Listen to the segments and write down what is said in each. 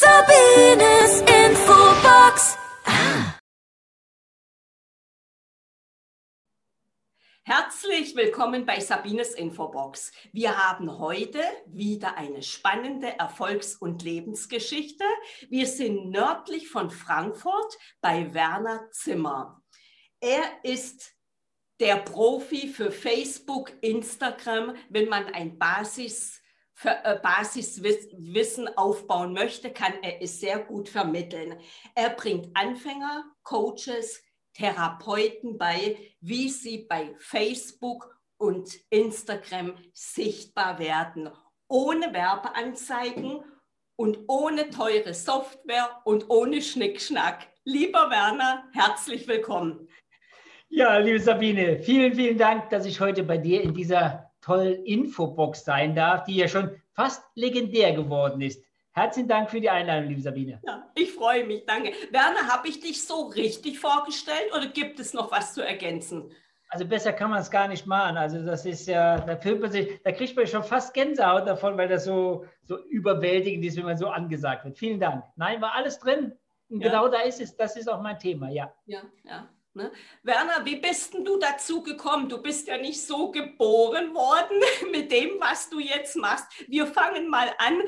Sabines Infobox. Herzlich willkommen bei Sabines Infobox. Wir haben heute wieder eine spannende Erfolgs- und Lebensgeschichte. Wir sind nördlich von Frankfurt bei Werner Zimmer. Er ist der Profi für Facebook, Instagram, wenn man ein Basis Basiswissen aufbauen möchte, kann er es sehr gut vermitteln. Er bringt Anfänger, Coaches, Therapeuten bei, wie sie bei Facebook und Instagram sichtbar werden, ohne Werbeanzeigen und ohne teure Software und ohne Schnickschnack. Lieber Werner, herzlich willkommen. Ja, liebe Sabine, vielen, vielen Dank, dass ich heute bei dir in dieser tollen Infobox sein darf, die ja schon fast legendär geworden ist. Herzlichen Dank für die Einladung, liebe Sabine. Ja, ich freue mich, danke. Werner, habe ich dich so richtig vorgestellt oder gibt es noch was zu ergänzen? Also besser kann man es gar nicht machen. Also das ist ja, da fühlt man sich, da kriegt man schon fast Gänsehaut davon, weil das so, so überwältigend ist, wenn man so angesagt wird. Vielen Dank. Nein, war alles drin. Ja. genau da ist es. Das ist auch mein Thema, ja. Ja, ja. Ne? Werner, wie bist denn du dazu gekommen? Du bist ja nicht so geboren worden mit dem, was du jetzt machst. Wir fangen mal an,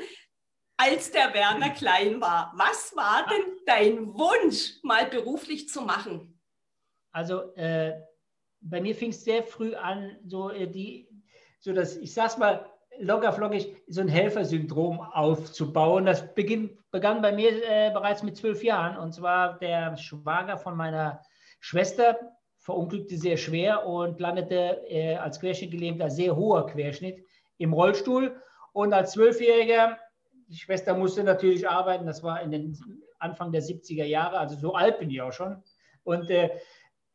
als der Werner klein war. Was war denn dein Wunsch, mal beruflich zu machen? Also äh, bei mir fing es sehr früh an, so äh, die, so dass ich sag's mal locker flockig, so ein Helfersyndrom aufzubauen. Das beginn, begann bei mir äh, bereits mit zwölf Jahren und zwar der Schwager von meiner Schwester verunglückte sehr schwer und landete äh, als Querschnittgelähmter, sehr hoher Querschnitt, im Rollstuhl. Und als Zwölfjähriger, die Schwester musste natürlich arbeiten, das war in den Anfang der 70er Jahre, also so alt bin ich auch schon. Und äh,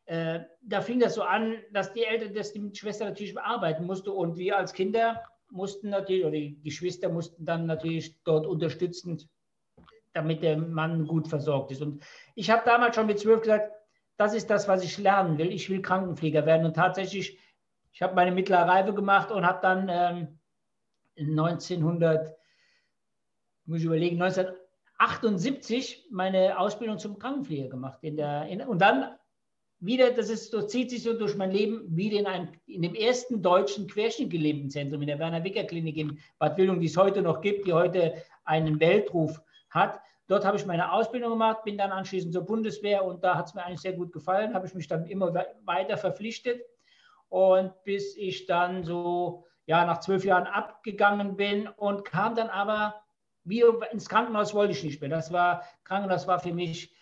äh, da fing das so an, dass die Eltern, dass die Schwester natürlich arbeiten musste und wir als Kinder mussten natürlich, oder die Geschwister mussten dann natürlich dort unterstützend, damit der Mann gut versorgt ist. Und ich habe damals schon mit zwölf gesagt, das ist das, was ich lernen will. Ich will Krankenpfleger werden. Und tatsächlich, ich habe meine mittlere Reife gemacht und habe dann ähm, 1900, muss ich überlegen, 1978 meine Ausbildung zum Krankenpfleger gemacht. In der, in, und dann wieder, das ist, so zieht sich so durch mein Leben, wieder in, einem, in dem ersten deutschen Querschnittgelähmtenzentrum in der Werner-Wicker-Klinik in Bad Wildung, die es heute noch gibt, die heute einen Weltruf hat. Dort habe ich meine Ausbildung gemacht, bin dann anschließend zur Bundeswehr und da hat es mir eigentlich sehr gut gefallen, habe ich mich dann immer weiter verpflichtet und bis ich dann so ja, nach zwölf Jahren abgegangen bin und kam dann aber wieder ins Krankenhaus wollte ich nicht mehr. Das war, Krankenhaus war für mich,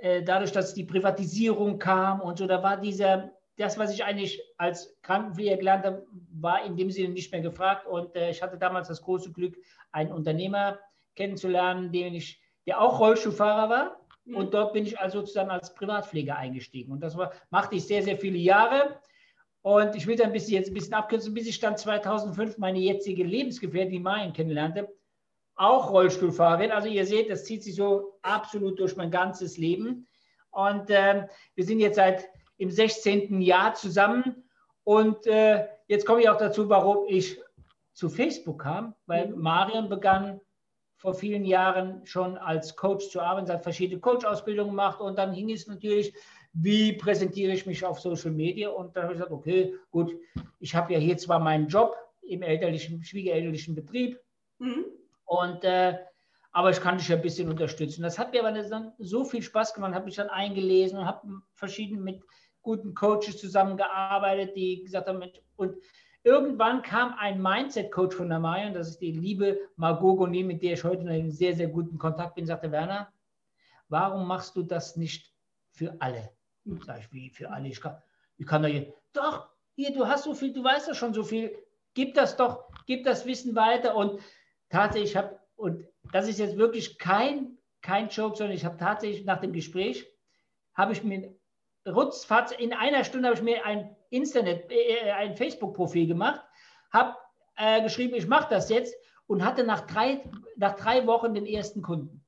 äh, dadurch, dass die Privatisierung kam und so, da war dieser, das, was ich eigentlich als Krankenpfleger gelernt habe, war in dem Sinne nicht mehr gefragt. Und äh, ich hatte damals das große Glück, einen Unternehmer kennenzulernen, den ich, der auch Rollstuhlfahrer war. Mhm. Und dort bin ich also sozusagen als Privatpfleger eingestiegen. Und das war, machte ich sehr, sehr viele Jahre. Und ich will dann ein bisschen, jetzt ein bisschen abkürzen, bis ich dann 2005 meine jetzige Lebensgefährtin, Mayen, kennenlernte. Auch Rollstuhlfahrerin. Also ihr seht, das zieht sich so absolut durch mein ganzes Leben. Und äh, wir sind jetzt seit im 16. Jahr zusammen. Und äh, jetzt komme ich auch dazu, warum ich zu Facebook kam, weil mhm. Marion begann vor vielen Jahren schon als Coach zu arbeiten, hat verschiedene Coach-Ausbildungen gemacht und dann hing es natürlich, wie präsentiere ich mich auf Social Media und dann habe ich gesagt, okay, gut, ich habe ja hier zwar meinen Job im elterlichen, schwiegerelterlichen Betrieb mhm. und äh, aber ich kann dich ja ein bisschen unterstützen. Das hat mir aber dann so viel Spaß gemacht, habe mich dann eingelesen und habe verschieden mit guten Coaches zusammengearbeitet, die gesagt haben, und Irgendwann kam ein Mindset-Coach von der Marion, das ist die liebe Margot Goni, mit der ich heute in einem sehr, sehr guten Kontakt bin, sagte, Werner, warum machst du das nicht für alle? Sag ich, wie für alle? Ich kann, ich kann doch hier, doch, hier, du hast so viel, du weißt doch schon so viel, gib das doch, gib das Wissen weiter. Und tatsächlich habe, und das ist jetzt wirklich kein, kein Joke, sondern ich habe tatsächlich nach dem Gespräch, habe ich mir rutzfatz, in einer Stunde habe ich mir ein Internet, äh, ein Facebook-Profil gemacht, habe äh, geschrieben, ich mache das jetzt und hatte nach drei, nach drei Wochen den ersten Kunden.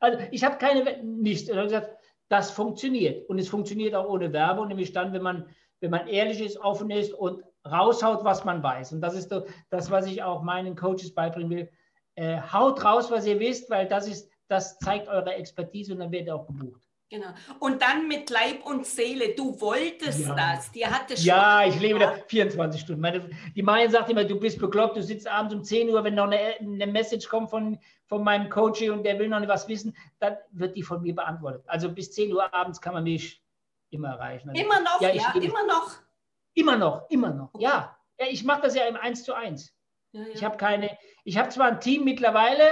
Also ich habe keine, nichts. Und gesagt, das funktioniert. Und es funktioniert auch ohne Werbung, nämlich dann, wenn man, wenn man ehrlich ist, offen ist und raushaut, was man weiß. Und das ist das, was ich auch meinen Coaches beibringen will. äh, haut raus, was ihr wisst, weil das ist, das zeigt eure Expertise und dann werdet ihr auch gebucht. Genau. Und dann mit Leib und Seele. Du wolltest Ja. das. Dir hat das Ja, Spaß ich lebe da 24 Stunden. Meine, die Mayan sagt immer, du bist bekloppt, du sitzt abends um 10 Uhr, wenn noch eine, eine Message kommt von, von meinem Coach und der will noch was wissen, dann wird die von mir beantwortet. Also bis 10 Uhr abends kann man mich immer erreichen. Also Immer noch, Ja, ja, immer noch. Immer noch, immer noch. Okay. Ja. ja, ich mache das ja im 1 zu 1. Ja, ja. Ich habe keine, ich habe zwar ein Team mittlerweile,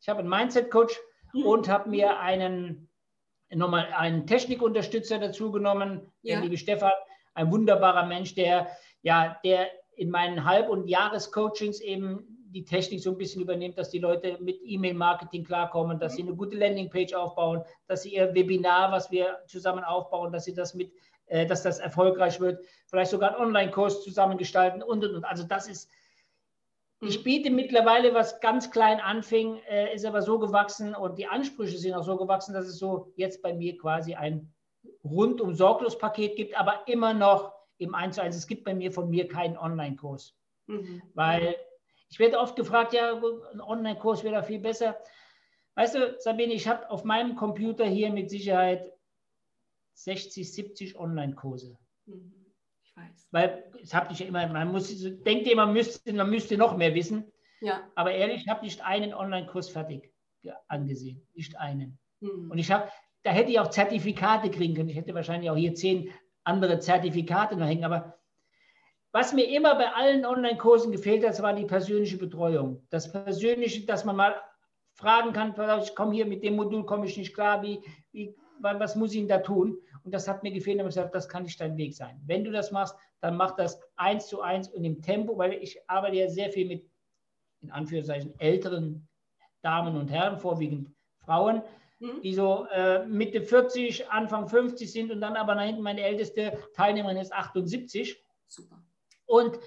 ich habe einen Mindset-Coach Mhm. und habe mir einen nochmal einen Technikunterstützer dazu genommen, der Ja. liebe Stefan, ein wunderbarer Mensch, der ja, der in meinen Halb- und Jahrescoachings eben die Technik so ein bisschen übernimmt, dass die Leute mit E-Mail-Marketing klarkommen, dass Mhm. sie eine gute Landingpage aufbauen, dass sie ihr Webinar, was wir zusammen aufbauen, dass sie das mit, äh, dass das erfolgreich wird, vielleicht sogar einen Online-Kurs zusammengestalten und und und. Also das ist ich Mhm. biete mittlerweile, was ganz klein anfing, äh, ist aber so gewachsen und die Ansprüche sind auch so gewachsen, dass es so jetzt bei mir quasi ein rundum sorglos Paket gibt, aber immer noch im 1 zu 1. Es gibt bei mir von mir keinen Online-Kurs, Mhm. weil ich werde oft gefragt, ja, ein Online-Kurs wäre da viel besser. Weißt du, Sabine, ich habe auf meinem Computer hier mit Sicherheit 60, 70 Online-Kurse. Mhm. Weiß. Weil es habe ich ja immer, man muss, denkt immer, man müsste, man müsste noch mehr wissen. Ja. Aber ehrlich, ich habe nicht einen Online-Kurs fertig ge- angesehen. Nicht einen. Mhm. Und ich habe, da hätte ich auch Zertifikate kriegen können. Ich hätte wahrscheinlich auch hier zehn andere Zertifikate noch hängen. Aber was mir immer bei allen Online-Kursen gefehlt hat, war die persönliche Betreuung. Das Persönliche, dass man mal fragen kann, ich komme hier mit dem Modul, komme ich nicht klar, wie, wie, was muss ich denn da tun? Und das hat mir gefehlt, und ich gesagt, das kann nicht dein Weg sein. Wenn du das machst, dann mach das eins zu eins und im Tempo, weil ich arbeite ja sehr viel mit, in Anführungszeichen, älteren Damen und Herren, vorwiegend Frauen, Mhm. die so äh, Mitte 40, Anfang 50 sind und dann aber nach hinten meine älteste Teilnehmerin ist 78. Super. Und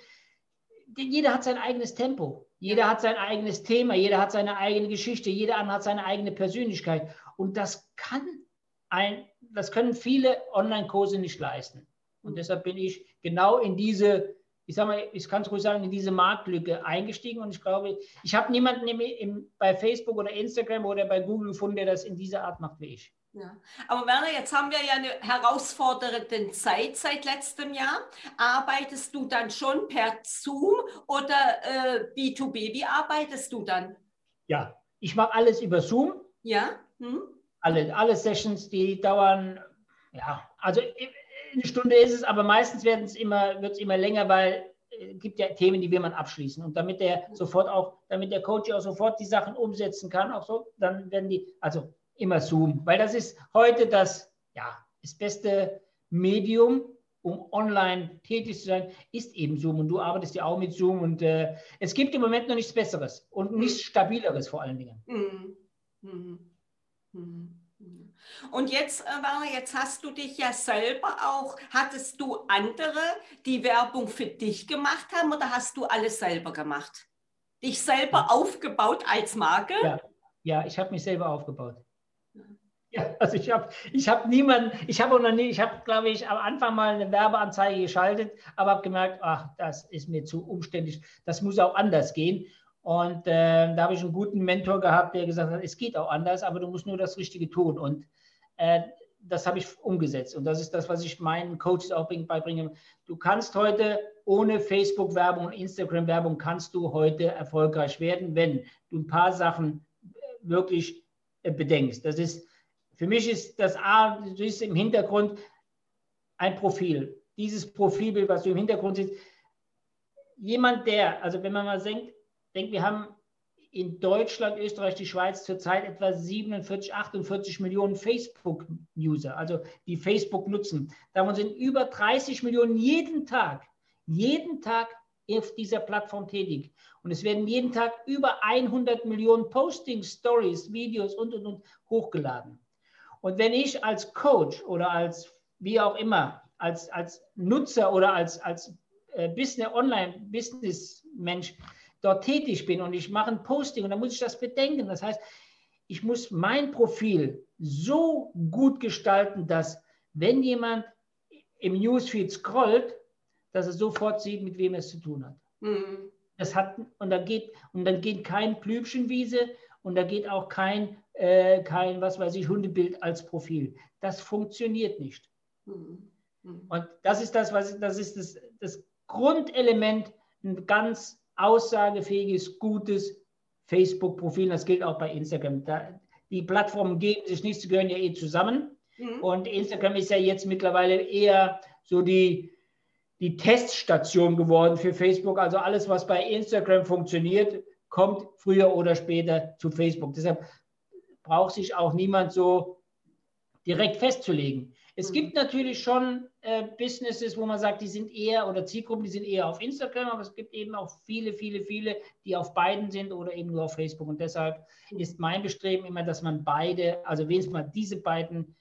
jeder hat sein eigenes Tempo, jeder hat sein eigenes Thema, jeder hat seine eigene Geschichte, jeder andere hat seine eigene Persönlichkeit. Und das kann ein, das können viele Online-Kurse nicht leisten. Und deshalb bin ich genau in diese, ich sag mal, ich kann es ruhig sagen, in diese Marktlücke eingestiegen. Und ich glaube, ich habe niemanden im, im, bei Facebook oder Instagram oder bei Google gefunden, der das in dieser Art macht wie ich. Ja. Aber Werner, jetzt haben wir ja eine herausfordernde Zeit seit letztem Jahr. Arbeitest du dann schon per Zoom oder äh, B2B? Wie arbeitest du dann? Ja, ich mache alles über Zoom. Ja? Hm? Alle, alle Sessions, die dauern, ja, also eine Stunde ist es, aber meistens wird es immer, wird's immer länger, weil es gibt ja Themen, die will man abschließen. Und damit der sofort auch, damit der Coach auch sofort die Sachen umsetzen kann, auch so, dann werden die, also immer Zoom, weil das ist heute das, ja, das beste Medium, um online tätig zu sein, ist eben Zoom. Und du arbeitest ja auch mit Zoom und äh, es gibt im Moment noch nichts Besseres und nichts Stabileres vor allen Dingen. Mhm. Mhm. Mhm. Und jetzt, äh, Werner, jetzt hast du dich ja selber auch, hattest du andere, die Werbung für dich gemacht haben oder hast du alles selber gemacht? Dich selber aufgebaut als Marke? Ja, ja ich habe mich selber aufgebaut. Ja, also ich habe ich hab niemanden, ich habe noch nie, ich habe, glaube ich, am Anfang mal eine Werbeanzeige geschaltet, aber habe gemerkt, ach, das ist mir zu umständlich, das muss auch anders gehen. Und äh, da habe ich einen guten Mentor gehabt, der gesagt hat, es geht auch anders, aber du musst nur das Richtige tun. Und äh, das habe ich umgesetzt. Und das ist das, was ich meinen Coaches auch beibringe. Du kannst heute ohne Facebook-Werbung und Instagram-Werbung kannst du heute erfolgreich werden, wenn du ein paar Sachen wirklich äh, bedenkst. Das ist, für mich ist das A, du siehst im Hintergrund ein Profil. Dieses Profilbild, was du im Hintergrund siehst, jemand, der, also wenn man mal denkt, denkt, wir haben in Deutschland, Österreich, die Schweiz zurzeit etwa 47, 48 Millionen Facebook-User, also die Facebook nutzen. Davon sind über 30 Millionen jeden Tag, jeden Tag auf dieser Plattform tätig. Und es werden jeden Tag über 100 Millionen Postings, Stories, Videos und, und, und hochgeladen. Und wenn ich als Coach oder als, wie auch immer, als, als Nutzer oder als, als äh, Business, Online-Business-Mensch dort tätig bin und ich mache ein Posting und dann muss ich das bedenken. Das heißt, ich muss mein Profil so gut gestalten, dass wenn jemand im Newsfeed scrollt, dass er sofort sieht, mit wem er es zu tun hat. Mhm. das hat, und dann geht, und dann geht kein Blümchenwiese und da geht auch kein, äh, kein, was weiß ich, Hundebild als Profil. Das funktioniert nicht. Mhm. Mhm. Und das ist das, was das ist das, das Grundelement, ein ganz aussagefähiges, gutes Facebook-Profil. Das gilt auch bei Instagram. Da, die Plattformen geben sich nicht, sie gehören ja eh zusammen. Mhm. Und Instagram ist ja jetzt mittlerweile eher so die, die Teststation geworden für Facebook. Also alles, was bei Instagram funktioniert, kommt früher oder später zu Facebook. Deshalb braucht sich auch niemand so direkt festzulegen. Es mhm. gibt natürlich schon äh, Businesses, wo man sagt, die sind eher oder Zielgruppen, die sind eher auf Instagram, aber es gibt eben auch viele, viele, viele, die auf beiden sind oder eben nur auf Facebook. Und deshalb mhm. ist mein Bestreben immer, dass man beide, also wenigstens mal diese beiden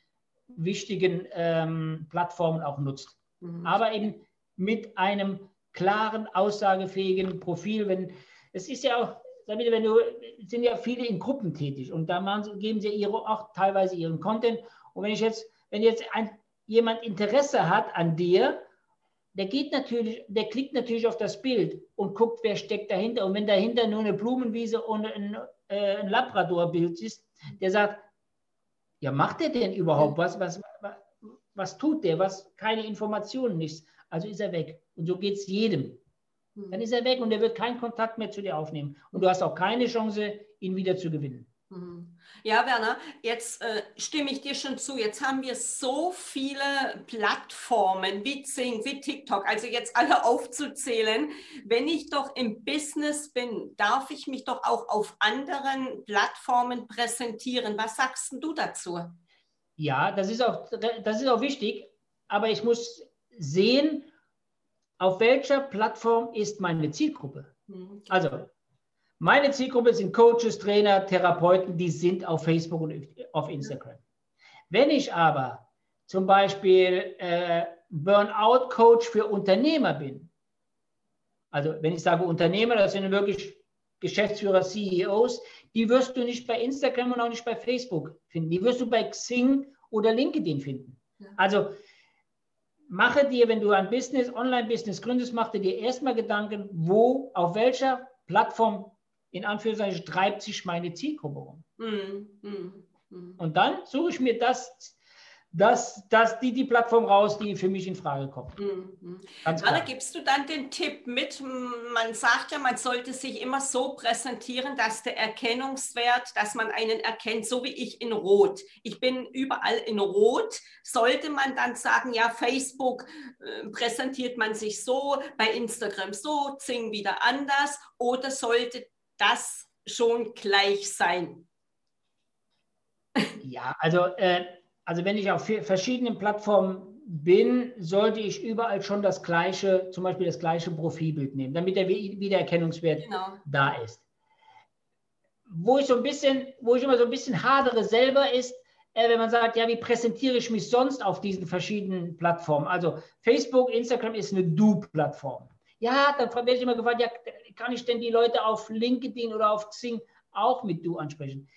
wichtigen ähm, Plattformen auch nutzt. Mhm. Aber eben mit einem klaren, aussagefähigen Profil. Wenn, es ist ja auch, wenn du, sind ja viele in Gruppen tätig und da machen, geben sie ihre, auch teilweise ihren Content. Und wenn ich jetzt, wenn jetzt ein, jemand Interesse hat an dir, der geht natürlich, der klickt natürlich auf das Bild und guckt, wer steckt dahinter. Und wenn dahinter nur eine Blumenwiese und ein, äh, ein Labrador-Bild ist, der sagt, ja, macht er denn überhaupt was? Was, was, was tut der? Was? Keine Informationen, nichts. Also ist er weg. Und so geht es jedem. Dann ist er weg und er wird keinen Kontakt mehr zu dir aufnehmen. Und du hast auch keine Chance, ihn wieder zu gewinnen. Mhm. Ja, Werner, jetzt äh, stimme ich dir schon zu. Jetzt haben wir so viele Plattformen wie Zing, wie TikTok, also jetzt alle aufzuzählen. Wenn ich doch im Business bin, darf ich mich doch auch auf anderen Plattformen präsentieren. Was sagst du dazu? Ja, das ist auch, das ist auch wichtig, aber ich muss sehen, auf welcher Plattform ist meine Zielgruppe. Mhm. Also meine Zielgruppe sind Coaches, Trainer, Therapeuten, die sind auf Facebook und auf Instagram. Wenn ich aber zum Beispiel äh, Burnout-Coach für Unternehmer bin, also wenn ich sage Unternehmer, das sind wirklich Geschäftsführer, CEOs, die wirst du nicht bei Instagram und auch nicht bei Facebook finden. Die wirst du bei Xing oder LinkedIn finden. Also mache dir, wenn du ein Business, Online-Business gründest, mach dir erstmal Gedanken, wo, auf welcher Plattform in Anführungszeichen treibt sich meine Zielgruppe um. Mm, mm, mm. Und dann suche ich mir das, das, das, die, die Plattform raus, die für mich in Frage kommt. Mhm. Anna, gibst du dann den Tipp mit? Man sagt ja, man sollte sich immer so präsentieren, dass der Erkennungswert, dass man einen erkennt, so wie ich in Rot. Ich bin überall in Rot. Sollte man dann sagen, ja, Facebook äh, präsentiert man sich so, bei Instagram so, Zing wieder anders, oder sollte das schon gleich sein? Ja, also, äh, also wenn ich auf verschiedenen Plattformen bin, sollte ich überall schon das gleiche, zum Beispiel das gleiche Profilbild nehmen, damit der Wiedererkennungswert genau. da ist. Wo ich so ein bisschen, wo ich immer so ein bisschen hadere selber ist, äh, wenn man sagt, ja, wie präsentiere ich mich sonst auf diesen verschiedenen Plattformen? Also Facebook, Instagram ist eine Du-Plattform. Ja, dann werde ich immer gefragt, ja, kann ich denn die Leute auf LinkedIn oder auf Xing auch mit du ansprechen?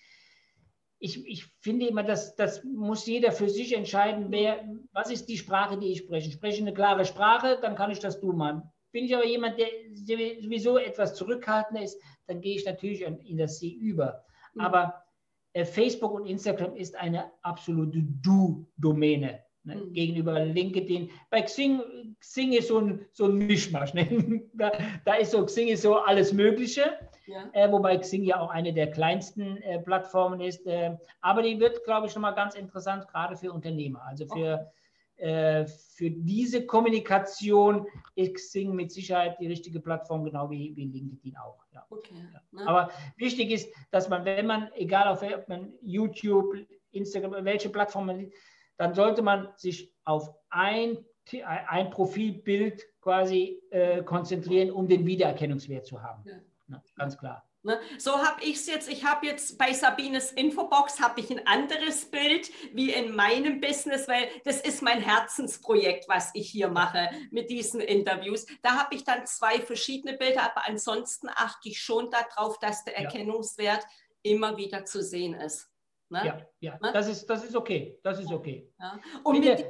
Ich, ich finde immer, dass das muss jeder für sich entscheiden, wer, was ist die Sprache, die ich spreche. Spreche ich eine klare Sprache, dann kann ich das du machen. Bin ich aber jemand, der sowieso etwas zurückhaltender ist, dann gehe ich natürlich in das Sie über. Mhm. Aber äh, Facebook und Instagram ist eine absolute Du-Domäne ne, mhm. gegenüber LinkedIn. Bei Xing, Xing ist so ein, so ein Mischmasch. Ne? Da, da, ist so Xing ist so alles Mögliche, ja. äh, wobei Xing ja auch eine der kleinsten äh, Plattformen ist. Äh, aber die wird, glaube ich, nochmal ganz interessant, gerade für Unternehmer. Also für, okay. für diese Kommunikation ist Xing mit Sicherheit die richtige Plattform, genau wie, wie LinkedIn auch. Ja. Okay. Ja. Ne? Aber wichtig ist, dass man, wenn man, egal auf ob man YouTube, Instagram, welche Plattform man dann sollte man sich auf ein, ein Profilbild quasi äh, konzentrieren, um den Wiedererkennungswert zu haben. Ja. Na, ganz klar. Ne? So habe ich es jetzt, ich habe jetzt bei Sabines Infobox habe ich ein anderes Bild wie in meinem Business, weil das ist mein Herzensprojekt, was ich hier mache mit diesen Interviews. Da habe ich dann zwei verschiedene Bilder, aber ansonsten achte ich schon darauf, dass der Erkennungswert ja. immer wieder zu sehen ist. Ne? Ja, ja. Ne? Das, ist, das ist okay. Das ist okay. Ja. Und mit,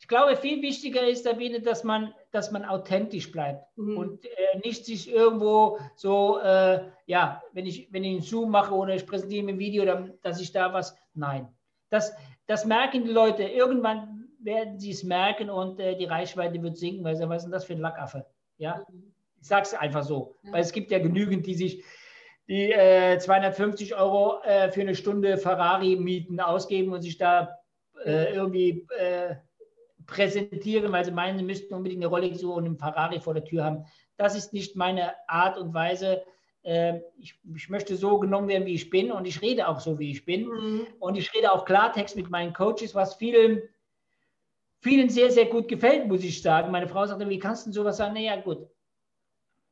ich glaube, viel wichtiger ist, Sabine, dass man, dass man authentisch bleibt mhm. und äh, nicht sich irgendwo so, äh, ja, wenn ich, wenn ich einen Zoom mache oder ich präsentiere ein Video, dann, dass ich da was, nein. Das, das merken die Leute. Irgendwann werden sie es merken und äh, die Reichweite wird sinken, weil sie, was ist denn das für ein Lackaffe? Ja, mhm. ich sage es einfach so, ja. weil es gibt ja genügend, die sich die 250 äh, Euro äh, für eine Stunde Ferrari mieten, ausgeben und sich da äh, irgendwie präsentieren, weil sie meinen, sie müssten unbedingt eine Rolex und einen Ferrari vor der Tür haben. Das ist nicht meine Art und Weise. Ähm, ich, ich, möchte so genommen werden, wie ich bin und ich rede auch so, wie ich bin. Mhm. Und ich rede auch Klartext mit meinen Coaches, was vielen, vielen sehr, sehr gut gefällt, muss ich sagen. Meine Frau sagte, wie kannst du sowas sagen? Naja, gut.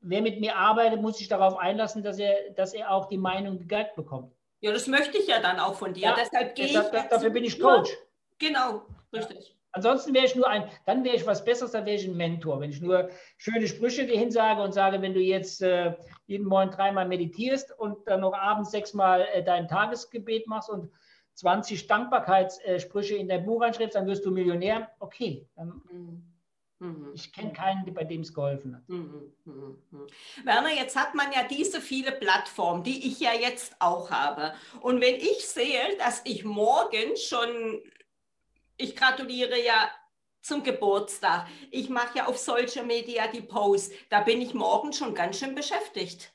Wer mit mir arbeitet, muss sich darauf einlassen, dass er, dass er auch die Meinung gegeigt bekommt. Ja, das möchte ich ja dann auch von dir. Ja, deshalb gehe deshalb, ich. Dafür bin ich Coach. Genau, richtig. Ansonsten wäre ich nur ein, dann wäre ich was Besseres, dann wäre ich ein Mentor. Wenn ich nur schöne Sprüche dir hinsage und sage, wenn du jetzt äh, jeden Morgen dreimal meditierst und dann noch abends sechsmal äh, dein Tagesgebet machst und 20 Dankbarkeitssprüche in dein Buch reinschreibst, dann wirst du Millionär. Okay. Dann, mhm. Ich kenne keinen, bei dem es geholfen hat. Mhm. Mhm. Werner, jetzt hat man ja diese viele Plattformen, die ich ja jetzt auch habe. Und wenn ich sehe, dass ich morgen schon ich gratuliere ja zum Geburtstag. Ich mache ja auf Social Media die Posts. Da bin ich morgen schon ganz schön beschäftigt.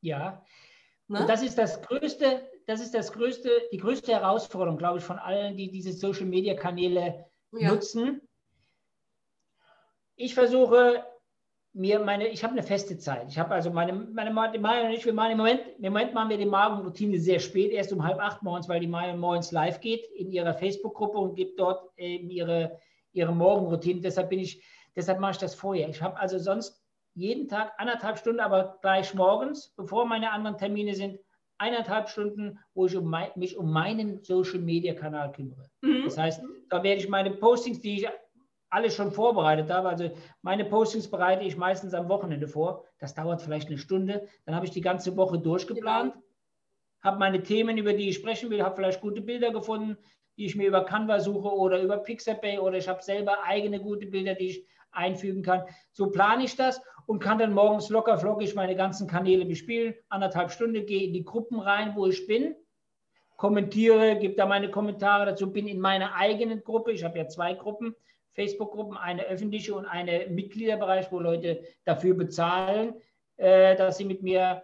Ja. Ne? Und das ist das größte, das ist das größte, die größte Herausforderung, glaube ich, von allen, die diese Social Media Kanäle ja. nutzen. Ich versuche mir meine, ich habe eine feste Zeit. Ich habe also meine, meine, meine Maya und ich, wir machen im Moment, im Moment machen wir die Morgenroutine sehr spät, erst um halb acht morgens, weil die Maya morgens live geht in ihrer Facebook-Gruppe und gibt dort eben ihre, ihre Morgenroutine. Deshalb bin ich, deshalb mache ich das vorher. Ich habe also sonst jeden Tag anderthalb Stunden, aber gleich morgens, bevor meine anderen Termine sind, eineinhalb Stunden, wo ich um mein, mich um meinen Social-Media-Kanal kümmere. Mhm. Das heißt, da werde ich meine Postings, die ich alles schon vorbereitet habe. Also meine Postings bereite ich meistens am Wochenende vor. Das dauert vielleicht eine Stunde. Dann habe ich die ganze Woche durchgeplant, genau. habe meine Themen, über die ich sprechen will, habe vielleicht gute Bilder gefunden, die ich mir über Canva suche oder über Pixabay oder ich habe selber eigene gute Bilder, die ich einfügen kann. So plane ich das und kann dann morgens locker flockig meine ganzen Kanäle bespielen. Anderthalb Stunden gehe in die Gruppen rein, wo ich bin, kommentiere, gebe da meine Kommentare dazu, bin in meiner eigenen Gruppe. Ich habe ja zwei Gruppen Facebook-Gruppen, eine öffentliche und eine Mitgliederbereich, wo Leute dafür bezahlen, äh, dass sie mit mir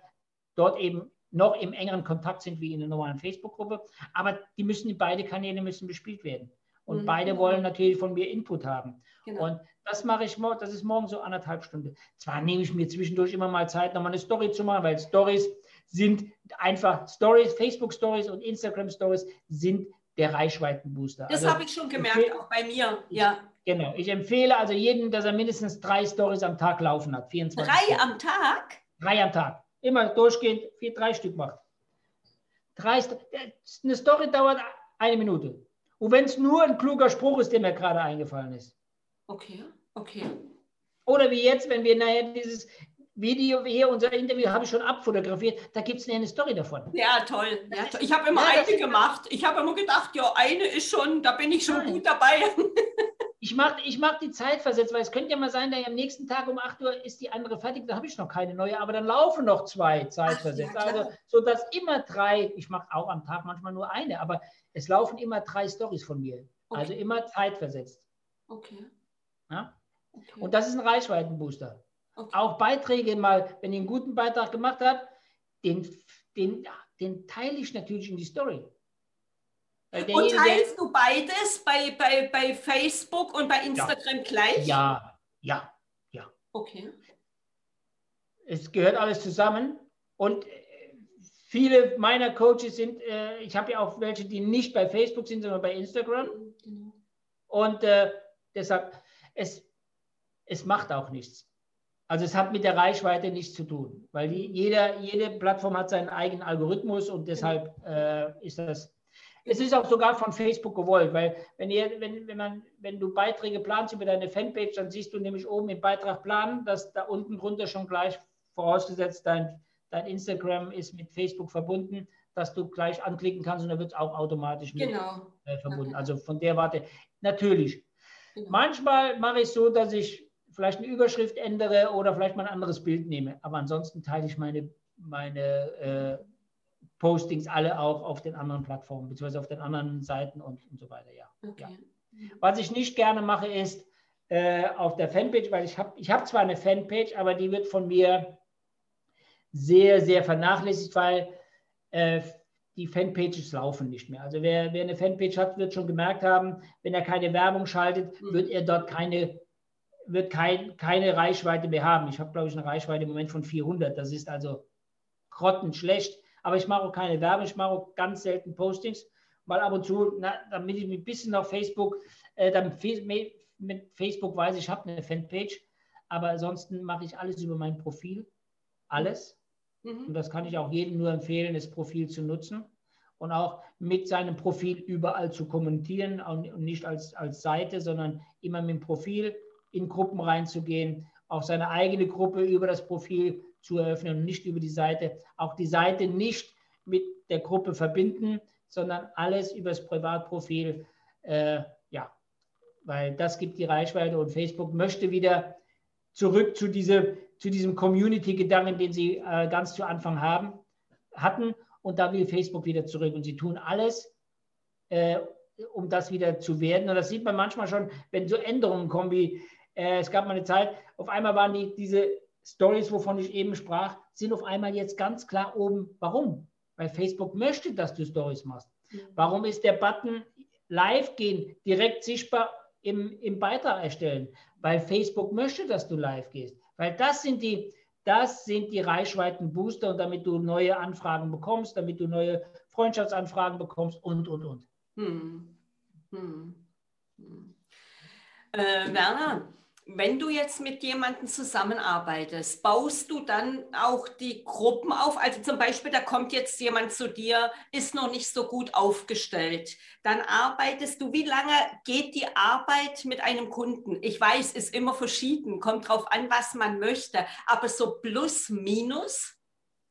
dort eben noch im engeren Kontakt sind wie in einer normalen Facebook-Gruppe. Aber die müssen, beide Kanäle müssen bespielt werden. Und mhm. beide wollen natürlich von mir Input haben. Genau. Und das mache ich morgen, das ist morgen so anderthalb Stunden. Zwar nehme ich mir zwischendurch immer mal Zeit, nochmal eine Story zu machen, weil Stories sind einfach Stories, Facebook Stories und Instagram Stories sind der Reichweitenbooster. Das also, habe ich schon gemerkt, auch bei mir. Ja. Genau. Ich empfehle also jedem, dass er mindestens drei Stories am Tag laufen hat. 24 drei Stunden. am Tag? Drei am Tag. Immer durchgehend vier, drei Stück macht. Drei, eine Story dauert eine Minute. Und wenn es nur ein kluger Spruch ist, der mir gerade eingefallen ist. Okay, okay. Oder wie jetzt, wenn wir nachher dieses Video hier, unser Interview, habe ich schon abfotografiert. Da gibt es eine Story davon. Ja, toll. Ja, toll. Ich habe immer ja, eine gemacht. Ich habe immer gedacht, ja, eine ist schon, da bin ich schon Nein. gut dabei. Ich mache ich mach die Zeit versetzt, weil es könnte ja mal sein, dass am nächsten Tag um 8 Uhr ist die andere fertig, da habe ich noch keine neue, aber dann laufen noch zwei zeitversetzt. Ja, also, sodass immer drei, ich mache auch am Tag manchmal nur eine, aber es laufen immer drei Stories von mir. Okay. Also immer zeitversetzt. Okay. Ja? okay. Und das ist ein Reichweitenbooster. Okay. Auch Beiträge mal, wenn ich einen guten Beitrag gemacht habe, den, den, den teile ich natürlich in die Story. Und teilst du beides bei, bei, bei Facebook und bei Instagram ja. gleich? Ja, ja, ja. Okay. Es gehört alles zusammen. Und äh, viele meiner Coaches sind, äh, ich habe ja auch welche, die nicht bei Facebook sind, sondern bei Instagram. Genau. Und äh, deshalb, es, es macht auch nichts. Also es hat mit der Reichweite nichts zu tun, weil die, jeder, jede Plattform hat seinen eigenen Algorithmus und deshalb äh, ist das es ist auch sogar von Facebook gewollt, weil wenn, ihr, wenn, wenn, man, wenn du Beiträge planst über deine Fanpage, dann siehst du nämlich oben im Beitrag planen, dass da unten drunter schon gleich vorausgesetzt dein, dein Instagram ist mit Facebook verbunden, dass du gleich anklicken kannst und dann wird es auch automatisch mit genau. äh, verbunden. Also von der Warte, natürlich. Genau. Manchmal mache ich so, dass ich vielleicht eine Überschrift ändere oder vielleicht mal ein anderes Bild nehme. Aber ansonsten teile ich meine, meine äh, Postings alle auch auf den anderen Plattformen, beziehungsweise auf den anderen Seiten und, und so weiter. Ja. Okay. ja. Was ich nicht gerne mache, ist äh, auf der Fanpage, weil ich habe ich hab zwar eine Fanpage, aber die wird von mir sehr, sehr vernachlässigt, weil äh, die Fanpages laufen nicht mehr. Also wer, wer eine Fanpage hat, wird schon gemerkt haben, wenn er keine Werbung schaltet, mhm. wird er dort keine, wird kein, keine Reichweite mehr haben. Ich habe, glaube ich, eine Reichweite im Moment von 400. Das ist also grottenschlecht. Aber ich mache auch keine Werbung, ich mache auch ganz selten Postings, weil ab und zu, na, damit ich ein bisschen auf Facebook, äh, dann mit Facebook weiß ich, ich habe eine Fanpage, aber ansonsten mache ich alles über mein Profil. Alles. Mhm. Und das kann ich auch jedem nur empfehlen, das Profil zu nutzen und auch mit seinem Profil überall zu kommentieren und nicht als, als Seite, sondern immer mit dem Profil in Gruppen reinzugehen, auch seine eigene Gruppe über das Profil zu eröffnen und nicht über die Seite. Auch die Seite nicht mit der Gruppe verbinden, sondern alles über das Privatprofil. Äh, ja, weil das gibt die Reichweite und Facebook möchte wieder zurück zu, diese, zu diesem Community-Gedanken, den sie äh, ganz zu Anfang haben, hatten. Und da will Facebook wieder zurück. Und sie tun alles, äh, um das wieder zu werden. Und das sieht man manchmal schon, wenn so Änderungen kommen, wie äh, es gab mal eine Zeit, auf einmal waren die, diese Stories, wovon ich eben sprach, sind auf einmal jetzt ganz klar oben. Warum? Weil Facebook möchte, dass du Stories machst. Mhm. Warum ist der Button live gehen direkt sichtbar im, im Beitrag erstellen? weil Facebook möchte, dass du live gehst. Weil das sind die, das sind die Reichweitenbooster und damit du neue Anfragen bekommst, damit du neue Freundschaftsanfragen bekommst und, und, und. Hm. Hm. Hm. Äh, Werner, wenn du jetzt mit jemandem zusammenarbeitest, baust du dann auch die Gruppen auf? Also zum Beispiel, da kommt jetzt jemand zu dir, ist noch nicht so gut aufgestellt. Dann arbeitest du, wie lange geht die Arbeit mit einem Kunden? Ich weiß, ist immer verschieden, kommt drauf an, was man möchte, aber so plus, minus?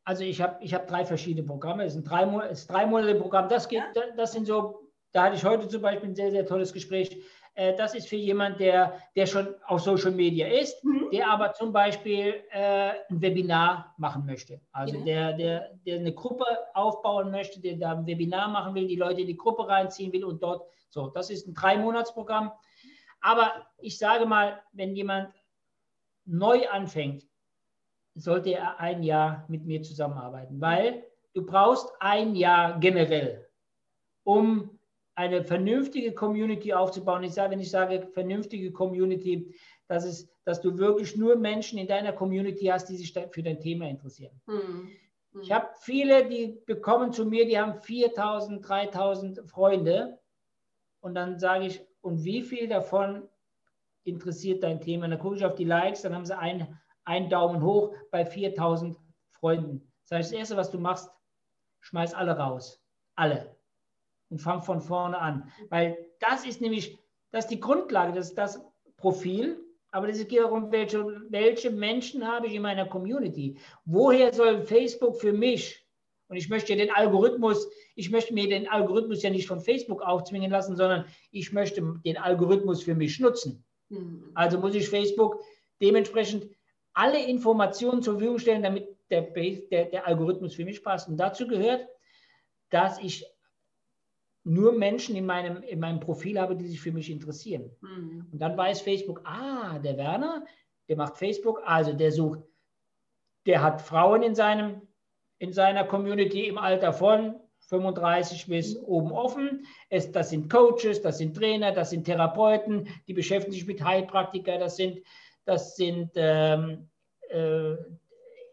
Also ich habe ich hab drei verschiedene Programme. Es ist ein drei, drei Monate Programm. Das, geht, ja. das sind so, da hatte ich heute zum Beispiel ein sehr, sehr tolles Gespräch äh, das ist für jemanden, der, der schon auf Social Media ist, mhm. der aber zum Beispiel äh, ein Webinar machen möchte. Also ja. der, der, der eine Gruppe aufbauen möchte, der da ein Webinar machen will, die Leute in die Gruppe reinziehen will und dort, so, das ist ein Drei-Monats-Programm. Aber ich sage mal, wenn jemand neu anfängt, sollte er ein Jahr mit mir zusammenarbeiten, weil du brauchst ein Jahr generell, um eine vernünftige Community aufzubauen. Ich sage, wenn ich sage vernünftige Community, das ist, dass du wirklich nur Menschen in deiner Community hast, die sich für dein Thema interessieren. Mhm. Ich habe viele, die bekommen zu mir, die haben 4000, 3000 Freunde. Und dann sage ich, und wie viel davon interessiert dein Thema? Und dann gucke ich auf die Likes, dann haben sie einen, einen Daumen hoch bei 4000 Freunden. Das heißt, das Erste, was du machst, schmeiß alle raus. Alle und fang von vorne an. Weil das ist nämlich, das ist die Grundlage, das ist das Profil, aber es geht darum, welche, welche Menschen habe ich in meiner Community. Woher soll Facebook für mich, und ich möchte den Algorithmus, ich möchte mir den Algorithmus ja nicht von Facebook aufzwingen lassen, sondern ich möchte den Algorithmus für mich nutzen. Mhm. Also muss ich Facebook dementsprechend alle Informationen zur Verfügung stellen, damit der, der, der Algorithmus für mich passt. Und dazu gehört, dass ich nur Menschen in meinem, in meinem Profil habe, die sich für mich interessieren. Mhm. Und dann weiß Facebook, ah, der Werner, der macht Facebook, also der sucht, der hat Frauen in, seinem, in seiner Community im Alter von 35 bis mhm. oben offen. Es, das sind Coaches, das sind Trainer, das sind Therapeuten, die beschäftigen sich mit Heilpraktiker, das sind, das sind ähm, äh,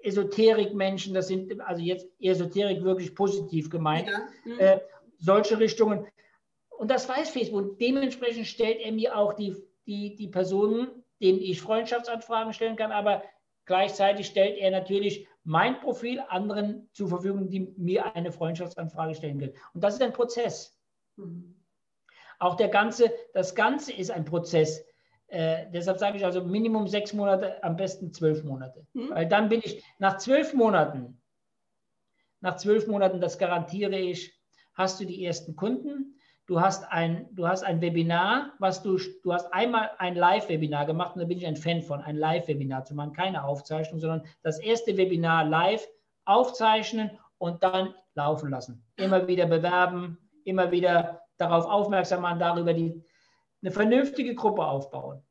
Esoterik-Menschen, das sind also jetzt Esoterik wirklich positiv gemeint. Ja. Mhm. Äh, solche Richtungen. Und das weiß Facebook. Und dementsprechend stellt er mir auch die, die, die Personen, denen ich Freundschaftsanfragen stellen kann, aber gleichzeitig stellt er natürlich mein Profil anderen zur Verfügung, die mir eine Freundschaftsanfrage stellen können. Und das ist ein Prozess. Mhm. Auch der ganze, das Ganze ist ein Prozess. Äh, deshalb sage ich also Minimum sechs Monate, am besten zwölf Monate. Mhm. Weil dann bin ich nach zwölf Monaten, nach zwölf Monaten, das garantiere ich, hast du die ersten Kunden, du hast ein, du hast ein Webinar, was du, du hast einmal ein Live-Webinar gemacht und da bin ich ein Fan von, ein Live-Webinar zu machen, keine Aufzeichnung, sondern das erste Webinar live aufzeichnen und dann laufen lassen. Immer wieder bewerben, immer wieder darauf aufmerksam machen, darüber die, eine vernünftige Gruppe aufbauen.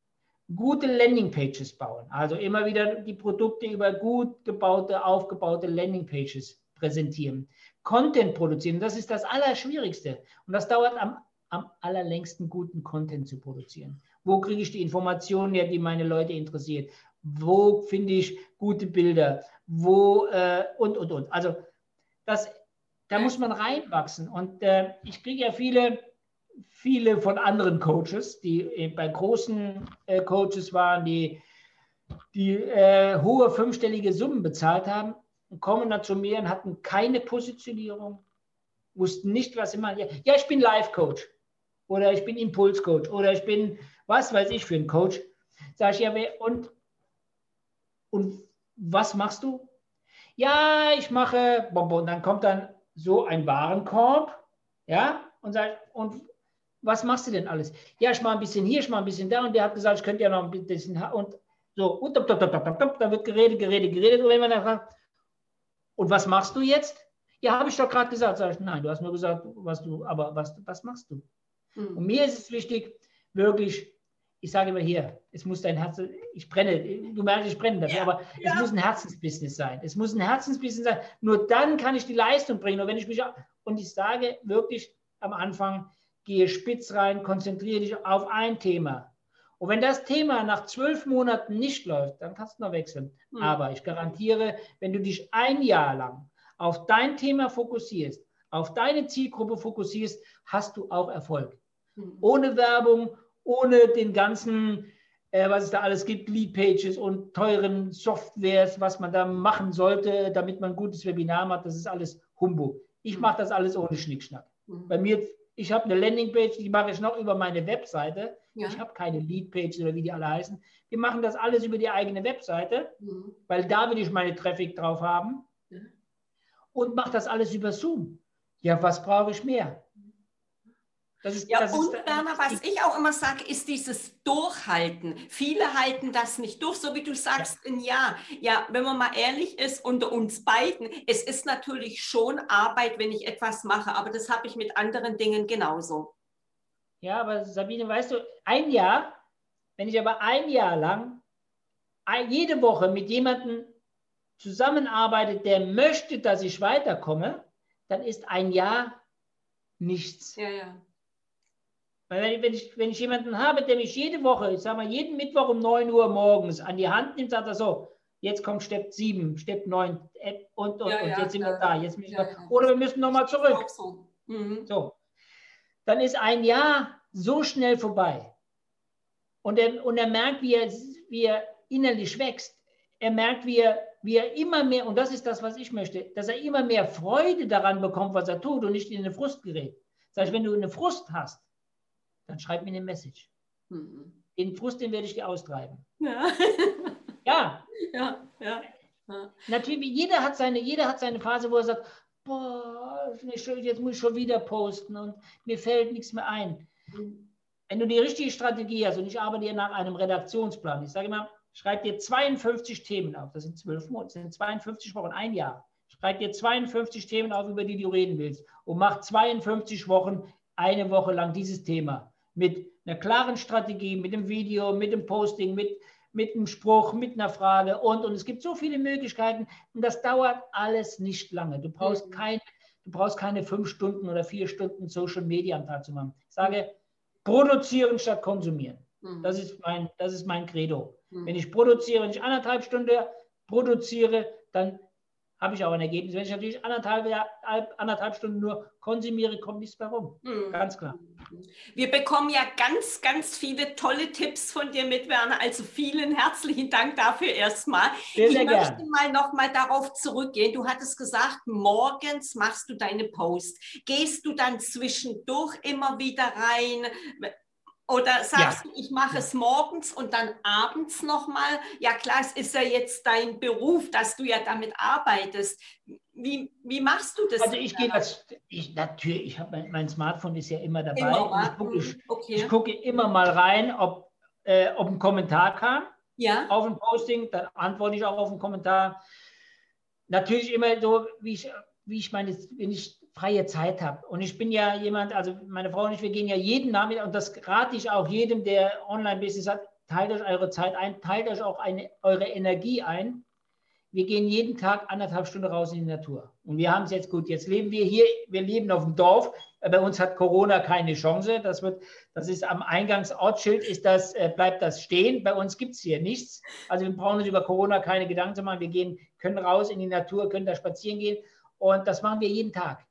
Gute Landingpages bauen, also immer wieder die Produkte über gut gebaute, aufgebaute Landingpages präsentieren. Content produzieren, das ist das Allerschwierigste. Und das dauert am, am allerlängsten, guten Content zu produzieren. Wo kriege ich die Informationen her, die meine Leute interessiert? Wo finde ich gute Bilder? Wo äh, und, und, und. Also das, da muss man reinwachsen. Und äh, ich kriege ja viele, viele von anderen Coaches, die äh, bei großen äh, Coaches waren, die, die äh, hohe fünfstellige Summen bezahlt haben und kommen dann zu mir und hatten keine Positionierung, wussten nicht, was sie machen. Ja, ja ich bin Life-Coach oder ich bin Impuls-Coach oder ich bin, was weiß ich für ein Coach. Sag ich ja, und, und was machst du? Ja, ich mache, und dann kommt dann so ein Warenkorb, ja, und sagt, und was machst du denn alles? Ja, ich mache ein bisschen hier, ich mache ein bisschen da und der hat gesagt, ich könnte ja noch ein bisschen und so, und da wird geredet, geredet, geredet. Und wenn man dann fragt, und was machst du jetzt? Ja, habe ich doch gerade gesagt. Sag ich, nein, du hast nur gesagt, was du, aber was, was machst du? Mhm. Und mir ist es wichtig, wirklich, ich sage immer hier, es muss dein Herz, ich brenne, du merkst, ich brenne dafür, ja, aber ja. es muss ein Herzensbusiness sein. Es muss ein Herzensbusiness sein. Nur dann kann ich die Leistung bringen. Und wenn ich mich, und ich sage wirklich am Anfang, gehe spitz rein, konzentriere dich auf ein Thema. Und wenn das Thema nach zwölf Monaten nicht läuft, dann kannst du noch wechseln. Mhm. Aber ich garantiere, wenn du dich ein Jahr lang auf dein Thema fokussierst, auf deine Zielgruppe fokussierst, hast du auch Erfolg. Mhm. Ohne Werbung, ohne den ganzen, äh, was es da alles gibt, Lead-Pages und teuren Softwares, was man da machen sollte, damit man ein gutes Webinar macht, das ist alles Humbug. Ich hm. mache das alles ohne Schnickschnack. Mhm. Bei mir, ich habe eine Landingpage, die mache ich noch über meine Webseite. Ja. Ich habe keine Leadpages oder wie die alle heißen. Wir machen das alles über die eigene Webseite, mhm. weil da will ich meine Traffic drauf haben. Ja. Und mache das alles über Zoom. Ja, was brauche ich mehr? Ist, ja, und Werner, was ich auch immer sage, ist dieses Durchhalten. Viele halten das nicht durch, so wie du sagst, ja. ein Jahr. Ja, wenn man mal ehrlich ist, unter uns beiden, es ist natürlich schon Arbeit, wenn ich etwas mache, aber das habe ich mit anderen Dingen genauso. Ja, aber Sabine, weißt du, ein Jahr, wenn ich aber ein Jahr lang jede Woche mit jemandem zusammenarbeite, der möchte, dass ich weiterkomme, dann ist ein Jahr nichts. Ja, ja. Weil wenn ich, wenn ich jemanden habe, der mich jede Woche, ich sage mal, jeden Mittwoch um 9 Uhr morgens an die Hand nimmt, sagt er so, jetzt kommt Step 7, Step 9 äh, und, und, ja, und jetzt sind wir da. Jetzt müssen wir, oder wir müssen nochmal zurück. So. Mhm. so dann ist ein Jahr so schnell vorbei. Und er, und er merkt, wie er, wie er innerlich wächst. Er merkt, wie er, wie er immer mehr, und das ist das, was ich möchte, dass er immer mehr Freude daran bekommt, was er tut und nicht in eine Frust gerät. Das heißt, wenn du eine Frust hast, dann schreib mir eine Message. Mhm. Den Frust, den werde ich dir austreiben. Ja. ja. ja. ja. ja. Natürlich, jeder hat, seine, jeder hat seine Phase, wo er sagt, boah, jetzt muss ich schon wieder posten und mir fällt nichts mehr ein. Wenn du die richtige Strategie hast und ich arbeite hier nach einem Redaktionsplan, ich sage immer, schreib dir 52 Themen auf, das sind zwölf Monate, das sind 52 Wochen, ein Jahr. Schreib dir 52 Themen auf, über die du reden willst und mach 52 Wochen, eine Woche lang dieses Thema mit einer klaren Strategie, mit dem Video, mit dem Posting, mit mit einem Spruch, mit einer Frage und, und es gibt so viele Möglichkeiten und das dauert alles nicht lange. Du brauchst, mhm. kein, du brauchst keine fünf Stunden oder vier Stunden Social Media am Tag zu machen. Ich sage, produzieren statt konsumieren. Mhm. Das, ist mein, das ist mein Credo. Mhm. Wenn ich produziere, wenn ich anderthalb Stunden produziere, dann habe ich auch ein Ergebnis. Wenn ich natürlich anderthalb, anderthalb Stunden nur konsumiere, kommt nichts mehr rum. Mhm. Ganz klar. Wir bekommen ja ganz, ganz viele tolle Tipps von dir mit, Werner. Also vielen herzlichen Dank dafür erstmal. Sehr, sehr ich möchte gern. mal noch mal darauf zurückgehen. Du hattest gesagt, morgens machst du deine Post. Gehst du dann zwischendurch immer wieder rein? Oder sagst ja. du, ich mache es morgens und dann abends nochmal? Ja klar, es ist ja jetzt dein Beruf, dass du ja damit arbeitest. wie, wie machst du das? Also ich gehe das, ich, natürlich, ich habe mein, mein, Smartphone ist ja immer dabei. Immer, ich, gucke, ich, okay. ich, gucke, immer mal rein, ob, äh, ob ein Kommentar kam ja. auf ein Posting, dann antworte ich auch auf einen Kommentar. Natürlich immer so, wie ich, wie ich meine, wenn ich freie Zeit habe. Und ich bin ja jemand, also meine Frau und ich, wir gehen ja jeden Nachmittag, und das rate ich auch jedem, der Online-Business hat, teilt euch eure Zeit ein, teilt euch auch eine, eure Energie ein. Wir gehen jeden Tag anderthalb Stunden raus in die Natur. Und wir haben es jetzt gut. Jetzt leben wir hier, wir leben auf dem Dorf. Bei uns hat Corona keine Chance. Das, wird, das ist am Eingangsortsschild, ist das, äh, bleibt das stehen. Bei uns gibt es hier nichts. Also wir brauchen uns über Corona keine Gedanken zu machen. Wir gehen, können raus in die Natur, können da spazieren gehen. Und das machen wir jeden Tag.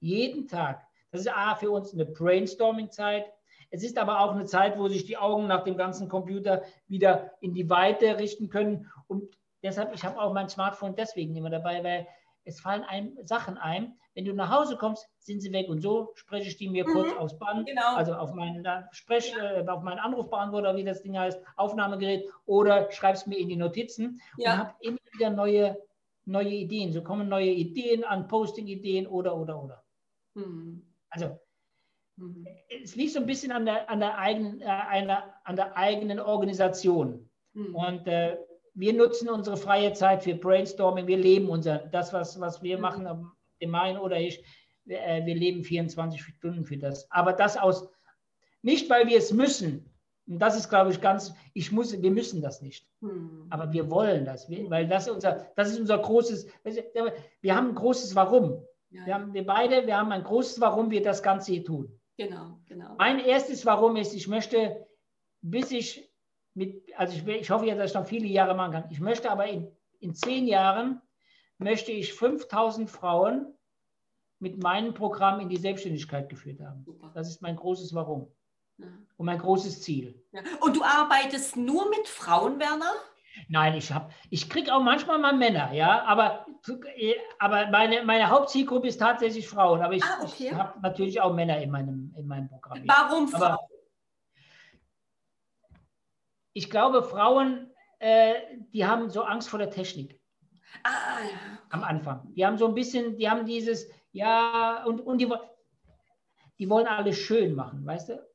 Jeden Tag. Das ist A, für uns eine Brainstorming-Zeit. Es ist aber auch eine Zeit, wo sich die Augen nach dem ganzen Computer wieder in die Weite richten können. Und deshalb, ich habe auch mein Smartphone deswegen immer dabei, weil es fallen einem Sachen ein. Wenn du nach Hause kommst, sind sie weg. Und so spreche ich die mir mhm, kurz aus Band, genau. also auf meinen, Sprech, ja. äh, auf meinen Anrufbeantworter, wie das Ding heißt, Aufnahmegerät, oder schreib's mir in die Notizen ja. und habe immer wieder neue, neue Ideen. So kommen neue Ideen an Posting-Ideen oder, oder, oder. Mhm. Also mhm. es liegt so ein bisschen an der, an der, eigenen, äh, einer, an der eigenen Organisation. Mhm. Und äh, wir nutzen unsere freie Zeit für Brainstorming. Wir leben unser, das, was, was wir mhm. machen, dem Main oder ich, wir, äh, wir leben 24 Stunden für das. Aber das aus, nicht weil wir es müssen, und das ist, glaube ich, ganz, ich muss, wir müssen das nicht. Hm. Aber wir wollen das, weil das unser, das ist unser großes, wir haben ein großes Warum. Ja, wir, haben, wir beide, wir haben ein großes Warum wir das Ganze hier tun. Genau, genau. Mein erstes Warum ist, ich möchte, bis ich mit, also ich, ich hoffe ja, dass ich noch viele Jahre machen kann. Ich möchte aber in, in zehn Jahren, möchte ich 5000 Frauen mit meinem Programm in die Selbstständigkeit geführt haben. Super. Das ist mein großes Warum. Ja. Und mein großes Ziel. Ja. Und du arbeitest nur mit Frauen, Werner? Nein, ich habe, ich kriege auch manchmal mal Männer, ja, aber, aber meine, meine Hauptzielgruppe ist tatsächlich Frauen. Aber ich, ah, okay. ich habe natürlich auch Männer in meinem, in meinem Programm. Warum Frauen? Aber ich glaube, Frauen, äh, die haben so Angst vor der Technik. Ah, ja. Am Anfang. Die haben so ein bisschen, die haben dieses, ja, und, und die, die wollen alles schön machen, weißt du?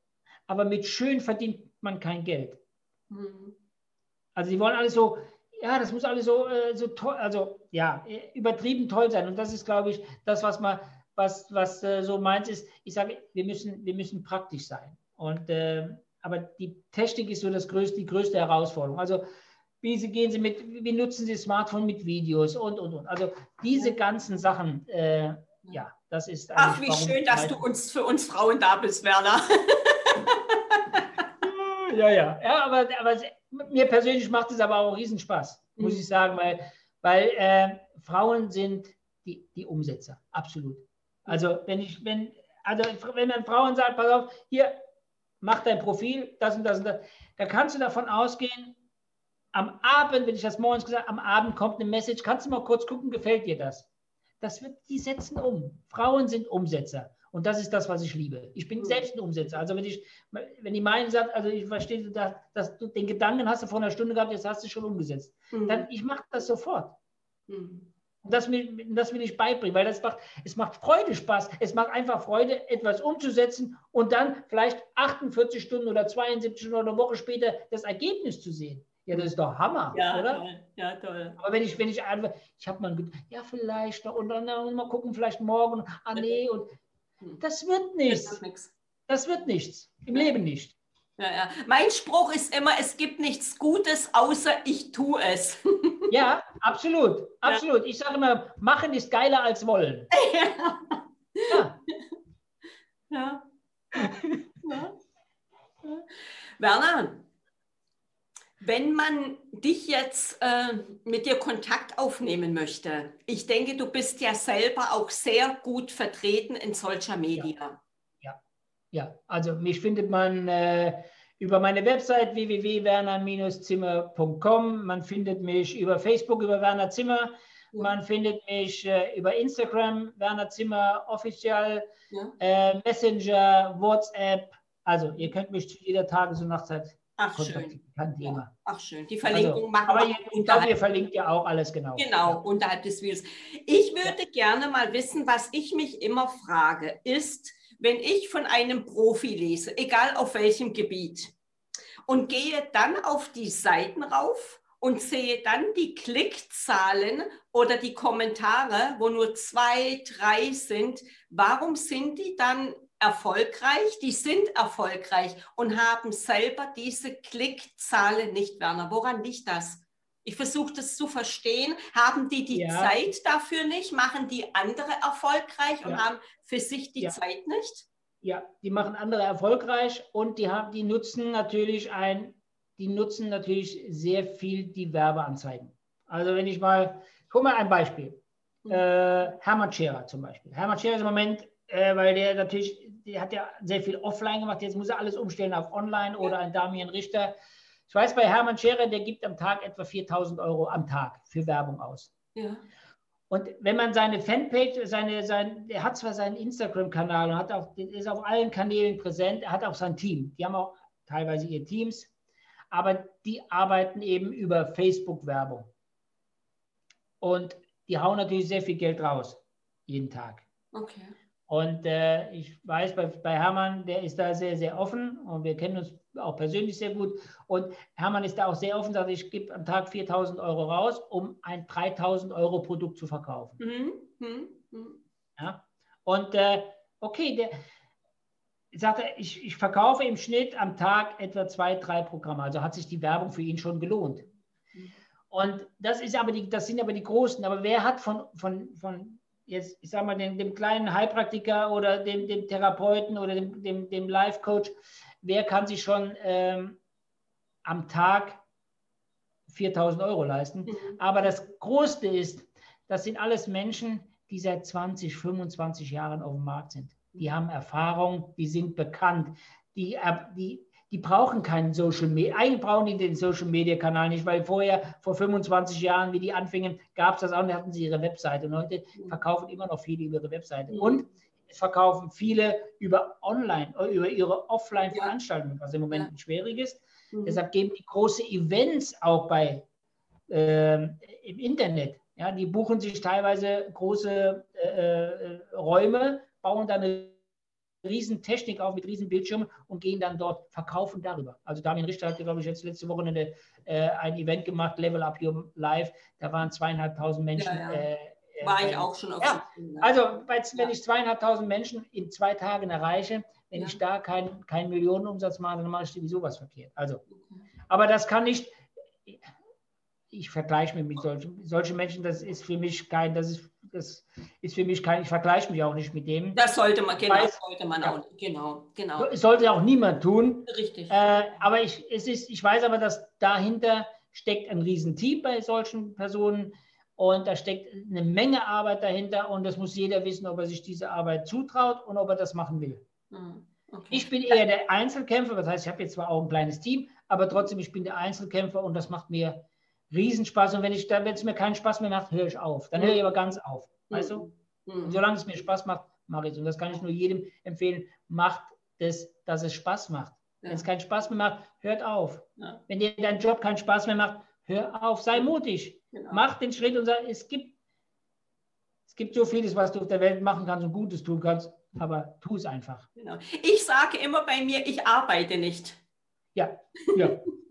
Aber mit schön verdient man kein Geld. Hm. Also die wollen alles so, ja, das muss alles so, äh, so toll, also ja, übertrieben toll sein. Und das ist, glaube ich, das, was man, was, was äh, so meint ist, ich sage, wir müssen, wir müssen praktisch sein. Und äh, aber die Technik ist so das größte, die größte Herausforderung. Also wie sie, gehen Sie mit, wie nutzen Sie Smartphone mit Videos und und und. Also diese ganzen Sachen, äh, ja, das ist. Ach, wie schön, dass du uns für uns Frauen da bist, Werner. ja, ja, ja, aber, aber mir persönlich macht es aber auch Riesenspaß, muss mhm. ich sagen, weil, weil äh, Frauen sind die, die Umsetzer, absolut. Also wenn ich, wenn, also wenn dann Frauen sagen, pass auf, hier, mach dein Profil, das und das und das, da kannst du davon ausgehen, am Abend, wenn ich das morgens gesagt habe, am Abend kommt eine Message, kannst du mal kurz gucken, gefällt dir das? Das wird, die setzen um. Frauen sind Umsetzer. Und das ist das, was ich liebe. Ich bin mhm. selbst ein Umsetzer. Also wenn ich, wenn die meinen sagt, also ich verstehe, dass, dass, du den Gedanken hast du vor einer Stunde gehabt, jetzt hast du schon umgesetzt. Mhm. Dann ich mache das sofort. Mhm. Und das will, das will ich beibringen, weil das macht, es macht Freude Spaß. Es macht einfach Freude, etwas umzusetzen und dann vielleicht 48 Stunden oder 72 Stunden oder eine Woche später das Ergebnis zu sehen. Ja, das ist doch Hammer, ja, oder? Toll. Ja, toll. Aber wenn ich, wenn ich einfach, ich habe mal ja, vielleicht und dann mal gucken, vielleicht morgen, ah nee, und hm. Das wird nichts. Das, das wird nichts. Im Leben nicht. Ja, ja. Mein Spruch ist immer, es gibt nichts Gutes, außer ich tue es. Ja, absolut. Absolut. Ja. Ich sage immer, machen ist geiler als wollen. Ja. Ja. ja. ja. Werner, wenn man dich jetzt äh, mit dir Kontakt aufnehmen möchte, ich denke, du bist ja selber auch sehr gut vertreten in solcher Media. Ja, ja. also mich findet man äh, über meine Website www.werner-zimmer.com. Man findet mich über Facebook über Werner Zimmer. Ja. Man findet mich äh, über Instagram, Werner Zimmer offiziell, ja. äh, Messenger, WhatsApp. Also ihr könnt mich zu jeder Tages- und Nachtzeit Ach schön. Ja, ach schön. Die Verlinkung Also, machen aber wir ihr, ich glaube, ihr verlinkt ja auch alles genau. Genau, unterhalb des Videos. Ich würde gerne mal wissen, was ich mich immer frage, ist, wenn ich von einem Profi lese, egal auf welchem Gebiet, und gehe dann auf die Seiten rauf und sehe dann die Klickzahlen oder die Kommentare, wo nur zwei, drei sind, warum sind die dann erfolgreich? Die sind erfolgreich und haben selber diese Klickzahlen nicht, Werner. Woran liegt das? Ich versuche das zu verstehen. Haben die die Ja. Zeit dafür nicht? Machen die andere erfolgreich und Ja. haben für sich die Ja. Zeit nicht? Ja, die machen andere erfolgreich und die haben, die nutzen natürlich ein, die nutzen natürlich sehr viel die Werbeanzeigen. Also wenn ich mal, ich hole mal ein Beispiel. Mhm. Äh, Hermann Scherer zum Beispiel. Hermann Scherer ist im Moment, äh, weil der natürlich, der hat ja sehr viel offline gemacht, jetzt muss er alles umstellen auf online oder ein Damian Richter. Ich weiß bei Hermann Scherer, der gibt am Tag etwa 4000 Euro am Tag für Werbung aus. Ja. Und wenn man seine Fanpage, seine, sein, er hat zwar seinen Instagram-Kanal und hat auch, ist auf allen Kanälen präsent, er hat auch sein Team. Die haben auch teilweise ihre Teams, aber die arbeiten eben über Facebook-Werbung. Und die hauen natürlich sehr viel Geld raus, jeden Tag. Okay. Und äh, ich weiß, bei, bei Hermann, der ist da sehr, sehr offen und wir kennen uns auch persönlich sehr gut. Und Hermann ist da auch sehr offen, sagt, ich gebe am Tag 4000 Euro raus, um ein 3000 Euro Produkt zu verkaufen. Mhm. Mhm. Mhm. Ja? Und äh, okay, der sagt ich, ich verkaufe im Schnitt am Tag etwa zwei, drei Programme. Also hat sich die Werbung für ihn schon gelohnt. Mhm. Und das ist aber die, das sind aber die Großen. Aber wer hat von, von, von jetzt, ich sag mal, dem, dem kleinen Heilpraktiker oder dem, dem Therapeuten oder dem, dem, dem Life-Coach, wer kann sich schon ähm, am Tag 4000 Euro leisten? Mhm. Aber das Größte ist, das sind alles Menschen, die seit 20, 25 Jahren auf dem Markt sind. Die haben Erfahrung, die sind bekannt, die, äh, die, die brauchen keinen Social Media. Eigentlich brauchen die den Social Media Kanal nicht, weil vorher, vor 25 Jahren, wie die anfingen, gab es das auch und hatten sie ihre Webseite. Und heute verkaufen immer noch viele über ihre Webseite. Mhm. Und es verkaufen viele über Online, äh, über ihre Offline-Veranstaltungen, was im Moment Ja. schwierig ist. Mhm. Deshalb geben die große Events auch bei ähm, im Internet. Ja, die buchen sich teilweise große äh, äh, Räume, bauen dann eine riesen Technik auf mit riesen Bildschirmen und gehen dann dort verkaufen darüber. Also Damien Richter hat, glaube ich, jetzt letzte Wochenende äh, ein Event gemacht, Level Up Your Life. Da waren zweieinhalbtausend Menschen. Ja, ja. Äh, äh, War ich auch schon auf Ja, Also, wenn ich zweieinhalbtausend Menschen in zwei Tagen erreiche, wenn ich da keinen keinen Millionenumsatz mache, dann mache ich sowieso was verkehrt. Also, aber das kann nicht, ich vergleiche mich mit solchen, solchen Menschen, das ist für mich kein, das ist, das ist für mich kein, ich vergleiche mich auch nicht mit dem. Das sollte man, genau, Weiß- sollte man ja. auch, genau, genau. Es sollte auch niemand tun. Richtig. Äh, aber ich, es ist, ich weiß aber, dass dahinter steckt ein Riesenteam bei solchen Personen und da steckt eine Menge Arbeit dahinter und das muss jeder wissen, ob er sich diese Arbeit zutraut und ob er das machen will. Mhm. Okay. Ich bin eher der Einzelkämpfer, das heißt, ich habe jetzt zwar auch ein kleines Team, aber trotzdem, ich bin der Einzelkämpfer und das macht mir Riesenspaß. Und wenn ich, wenn es mir keinen Spaß mehr macht, höre ich auf. Dann höre ich aber ganz auf. Weißt du? Mhm. Und solange es mir Spaß macht, mache ich es. Und das kann ich nur jedem empfehlen. Macht es, dass es Spaß macht. Wenn es keinen Spaß mehr macht, hört auf. Ja. Wenn dir dein Job keinen Spaß mehr macht, hör auf. Sei mutig. Genau. Mach den Schritt und sag, es gibt, es gibt so vieles, was du auf der Welt machen kannst und Gutes tun kannst, aber tu es einfach. Genau. Ich sage immer bei mir, ich arbeite nicht. Ja, ja.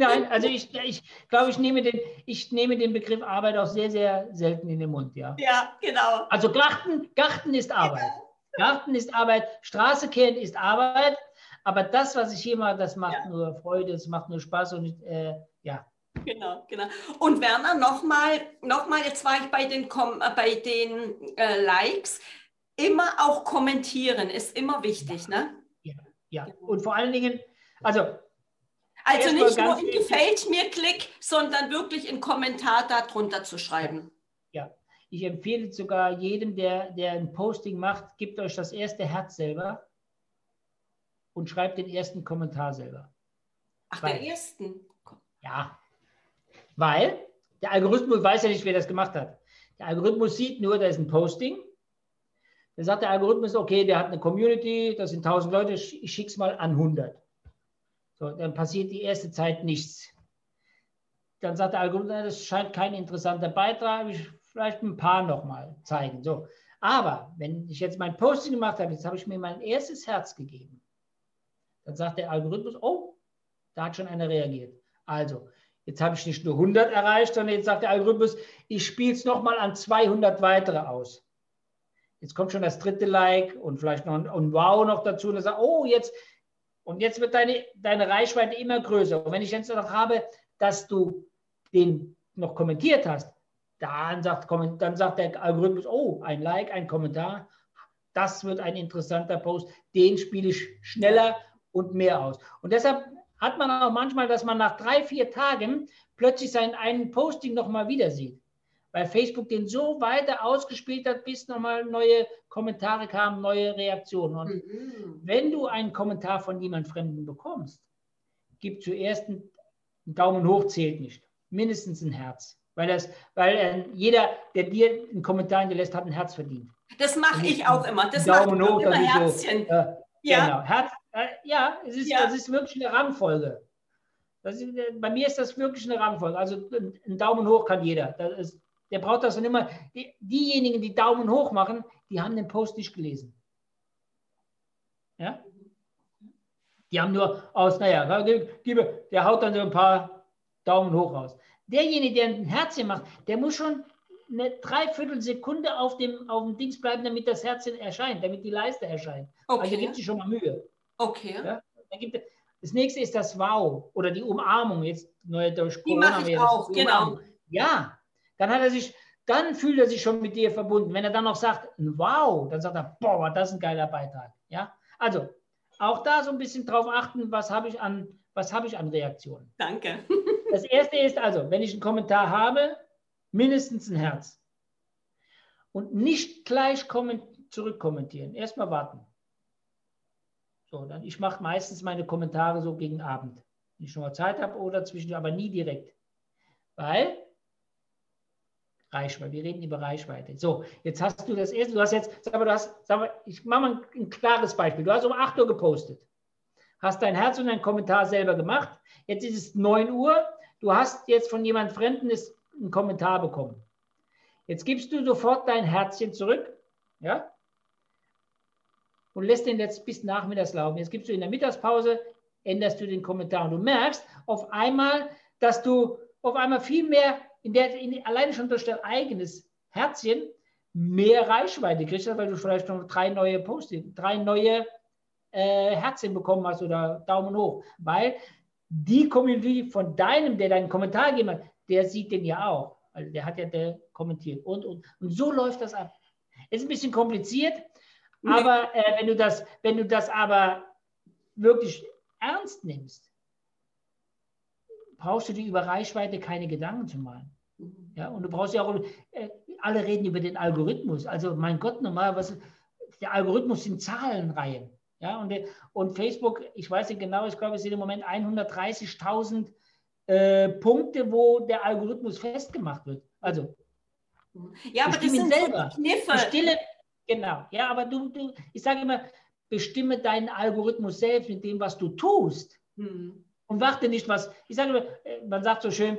Nein, also ich, ich glaube, ich nehme, den, ich nehme den Begriff Arbeit auch sehr, sehr selten in den Mund, ja. Ja, genau. Also Garten, Garten ist Arbeit. Garten ist Arbeit, Straße kehren ist Arbeit, aber das, was ich hier mache, das macht Ja. nur Freude, es macht nur Spaß und äh, ja. Genau, genau. Und Werner, nochmal, noch mal, jetzt war ich bei den, Kom äh, bei den äh, Likes. Immer auch kommentieren ist immer wichtig, ne? ja. Und vor allen Dingen, also Also nicht nur wichtig- gefällt mir Klick, sondern wirklich einen Kommentar darunter zu schreiben. ja, ich empfehle sogar jedem, der, der ein Posting macht, gebt euch das erste Herz selber und schreibt den ersten Kommentar selber. Ach, Weil- den ersten. Ja, weil der Algorithmus weiß ja nicht, wer das gemacht hat. Der Algorithmus sieht nur, da ist ein Posting. Dann sagt der Algorithmus, okay, der hat eine Community, das sind 1000 Leute, ich schicke es mal an 100. So, dann passiert die erste Zeit nichts. Dann sagt der Algorithmus, das scheint kein interessanter Beitrag, ich vielleicht ein paar nochmal zeigen. So. Aber wenn ich jetzt mein Posting gemacht habe, jetzt habe ich mir mein erstes Herz gegeben, dann sagt der Algorithmus, oh, da hat schon einer reagiert. Also, jetzt habe ich nicht nur 100 erreicht, sondern jetzt sagt der Algorithmus, ich spiele es nochmal an 200 weitere aus. Jetzt kommt schon das dritte Like und vielleicht noch ein, ein Wow noch dazu. Und, sagt, oh, jetzt, und jetzt wird deine, deine Reichweite immer größer. Und wenn ich jetzt noch habe, dass du den noch kommentiert hast, dann sagt, dann sagt der Algorithmus, oh, ein Like, ein Kommentar, das wird ein interessanter Post, den spiele ich schneller und mehr aus. Und deshalb hat man auch manchmal, dass man nach drei, vier Tagen plötzlich seinen einen Posting nochmal wieder sieht. Weil Facebook den so weiter ausgespielt hat, bis nochmal neue Kommentare kamen, neue Reaktionen. Und mhm. wenn du einen Kommentar von jemand Fremden bekommst, gib zuerst einen Daumen hoch, zählt nicht. Mindestens ein Herz. Weil, das, weil äh, jeder, der dir einen Kommentar hinterlässt, hat ein Herz verdient. Das mache ich auch immer. Das Daumen hoch, immer Herzchen. So, äh, ja. Genau. Herz, äh, ja, es ist, ja. das ist wirklich eine Rangfolge. Ist, äh, bei mir ist das wirklich eine Rangfolge. Also ein Daumen hoch kann jeder. Ist, der braucht das dann immer. Die, diejenigen, die Daumen hoch machen, die haben den Post nicht gelesen. Ja? Die haben nur aus, naja, der haut dann so ein paar Daumen hoch raus. Derjenige, der ein Herzchen macht, der muss schon eine Dreiviertelsekunde auf dem, auf dem Dings bleiben, damit das Herzchen erscheint, damit die Leiste erscheint. Also okay. Also gibt sich schon mal Mühe. Okay. Ja? Gibt, das nächste ist das Wow oder die Umarmung. Jetzt neue durch Corona. Die mache ich auch, genau. Ja, dann hat er sich, dann fühlt er sich schon mit dir verbunden. Wenn er dann noch sagt, Wow, dann sagt er, boah, das ist ein geiler Beitrag. Ja, also auch da so ein bisschen drauf achten, was habe ich an, was habe ich an Reaktionen. Danke. Das erste ist also, wenn ich einen Kommentar habe, mindestens ein Herz. Und nicht gleich zurückkommentieren. Erstmal warten. So, dann, ich mache meistens meine Kommentare so gegen Abend. Wenn ich schon mal Zeit habe oder zwischendurch, aber nie direkt. Weil Reichweite, wir reden über Reichweite. So, jetzt hast du das erste, du hast jetzt, sag mal, du hast, sag mal, ich mache mal ein klares Beispiel. Du hast um 8 Uhr gepostet, hast dein Herz und deinen Kommentar selber gemacht. Jetzt ist es 9 Uhr, du hast jetzt von jemand Fremden einen Kommentar bekommen. Jetzt gibst du sofort dein Herzchen zurück, ja, und lässt den jetzt bis nachmittags laufen. Jetzt gibst du in der Mittagspause, änderst du den Kommentar und du merkst auf einmal, dass du auf einmal viel mehr, in der, in, alleine schon durch dein eigenes Herzchen, mehr Reichweite kriegst, weil du vielleicht noch drei neue Postings, drei neue äh, Herzchen bekommen hast oder Daumen hoch. Weil die Community von deinem, der deinen Kommentar gegeben hat, der sieht den ja auch. Also der hat ja der kommentiert. Und, und, und so läuft das ab. Ist ein bisschen kompliziert, aber äh, wenn, du das, wenn du das aber wirklich ernst nimmst, brauchst du dir über Reichweite keine Gedanken zu machen. Mhm. Ja, und du brauchst ja auch, äh, alle reden über den Algorithmus. Also mein Gott, normal, was, der Algorithmus sind Zahlenreihen. Ja, und, und Facebook, ich weiß nicht genau, ich glaube, es sind im Moment 130.000 äh, Punkte, wo der Algorithmus festgemacht wird. Also, ja, aber das sind selber. Kniffe. Stille, Genau, ja, aber du, du ich sage immer, bestimme deinen Algorithmus selbst mit dem, was du tust. Mhm. Und warte nicht, was, ich sage immer, äh, man sagt so schön,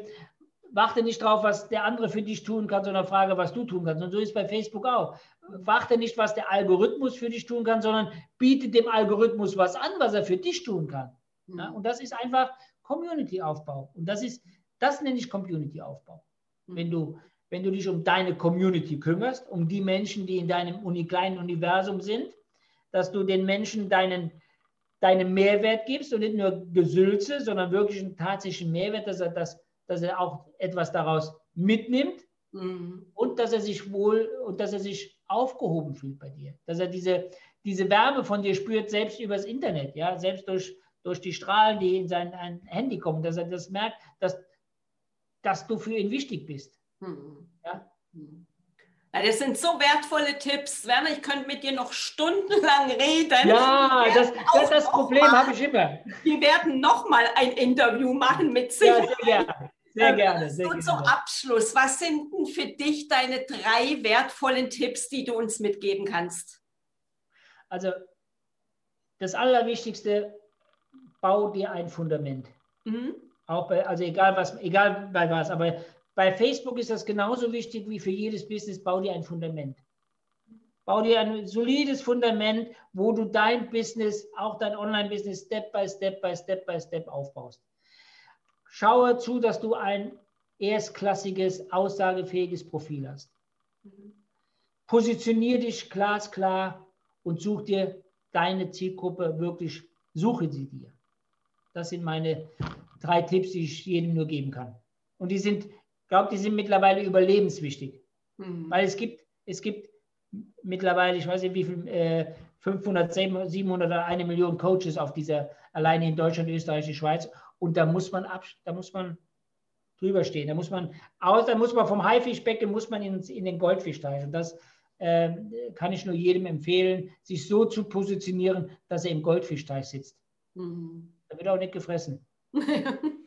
warte nicht drauf, was der andere für dich tun kann, sondern frage, was du tun kannst. Und so ist es bei Facebook auch. Warte nicht, was der Algorithmus für dich tun kann, sondern biete dem Algorithmus was an, was er für dich tun kann. Mhm. Ja, und das ist einfach Community-Aufbau. Und das ist, das nenne ich Community-Aufbau. Mhm. Wenn du wenn du dich um deine Community kümmerst, um die Menschen, die in deinem uni kleinen Universum sind, dass du den Menschen deinen, deinen Mehrwert gibst und nicht nur Gesülze, sondern wirklich einen tatsächlichen Mehrwert, dass er, das, dass er auch etwas daraus mitnimmt mhm. und dass er sich wohl und dass er sich aufgehoben fühlt bei dir. Dass er diese, diese Wärme von dir spürt, selbst übers Internet, ja, selbst durch, durch die Strahlen, die in sein Handy kommen, dass er das merkt, dass, dass du für ihn wichtig bist. Hm. Ja? Ja, das sind so wertvolle Tipps. Werner, ich könnte mit dir noch stundenlang reden. Ja, das, das, das Problem habe ich immer. Wir werden nochmal ein Interview machen mit Sicherheit. Ja, sehr gerne. Sehr gerne. Sehr Und zum Abschluss, was sind denn für dich deine drei wertvollen Tipps, die du uns mitgeben kannst? Also, das Allerwichtigste, bau dir ein Fundament. Mhm. Auch bei, also egal was, egal bei was, aber bei Facebook ist das genauso wichtig wie für jedes Business, bau dir ein Fundament. Bau dir ein solides Fundament, wo du dein Business, auch dein Online-Business, Step by Step by Step by Step aufbaust. Schaue zu, dass du ein erstklassiges, aussagefähiges Profil hast. Positionier dich glasklar und such dir deine Zielgruppe wirklich, suche sie dir. Das sind meine drei Tipps, die ich jedem nur geben kann. Und die sind, glaube, die sind mittlerweile überlebenswichtig. Mhm. Weil es gibt, es gibt mittlerweile, ich weiß nicht wie viel, äh, 500, 700 oder eine Million Coaches auf dieser, alleine in Deutschland, Österreich, die Schweiz. Und da muss man ab, da muss man drüber stehen. Da muss man, aus, da muss man vom Haifischbecken muss man in, in den Goldfisch steigen. Das äh, kann ich nur jedem empfehlen, sich so zu positionieren, dass er im Goldfischteich sitzt. Mhm. Da wird auch nicht gefressen.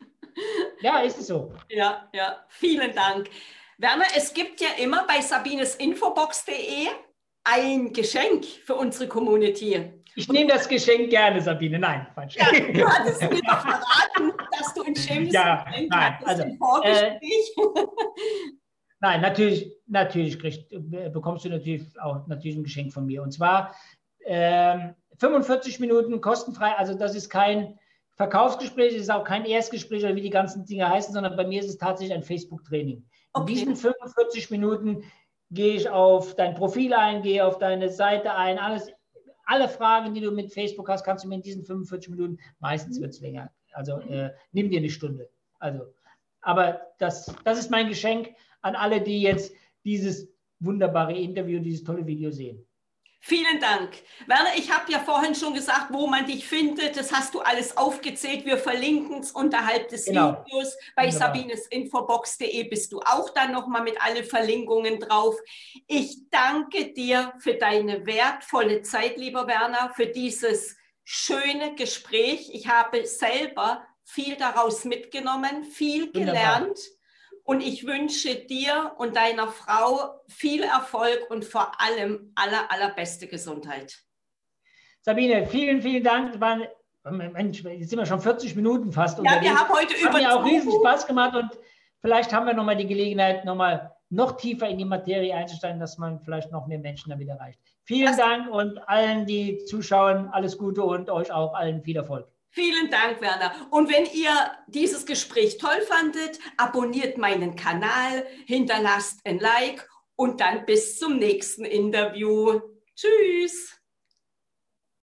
ja, ist es so. Ja, ja, vielen Dank. Werner, es gibt ja immer bei sabinesinfobox.de ein Geschenk für unsere Community. Ich nehme das Geschenk gerne, Sabine. Nein, falsch. Ja, du hattest mir doch verraten, dass du ein schönes ja, Geschenk nein, hattest also, im Vorgespräch. Äh, nein, natürlich, natürlich kriegst, bekommst du natürlich auch natürlich ein Geschenk von mir. Und zwar äh, 45 Minuten kostenfrei. Also das ist kein Verkaufsgespräch, es ist auch kein Erstgespräch oder wie die ganzen Dinge heißen, sondern bei mir ist es tatsächlich ein Facebook-Training. Okay. In diesen 45 Minuten gehe ich auf dein Profil ein, gehe auf deine Seite ein, alles, alle Fragen, die du mit Facebook hast, kannst du mir in diesen 45 Minuten, meistens wird es länger, also äh, nimm dir eine Stunde. Also, aber das, das ist mein Geschenk an alle, die jetzt dieses wunderbare Interview, dieses tolle Video sehen. Vielen Dank. Werner, ich habe ja vorhin schon gesagt, wo man dich findet. Das hast du alles aufgezählt. Wir verlinken es unterhalb des genau. Videos. Bei sabinesinfobox.de bist du auch dann nochmal mit alle Verlinkungen drauf. Ich danke dir für deine wertvolle Zeit, lieber Werner, für dieses schöne Gespräch. Ich habe selber viel daraus mitgenommen, viel gelernt. Und ich wünsche dir und deiner Frau viel Erfolg und vor allem aller, allerbeste Gesundheit. Sabine, vielen, vielen Dank. Waren, Mensch, jetzt sind wir schon 40 Minuten fast. Ja, wir haben heute über. Hat mir auch riesen Spaß gemacht und vielleicht haben wir nochmal die Gelegenheit, nochmal noch tiefer in die Materie einzusteigen, dass man vielleicht noch mehr Menschen damit erreicht. Vielen das Dank und allen, die zuschauen, alles Gute und euch auch allen viel Erfolg. Vielen Dank, Werner. Und wenn ihr dieses Gespräch toll fandet, abonniert meinen Kanal, hinterlasst ein Like und dann bis zum nächsten Interview. Tschüss.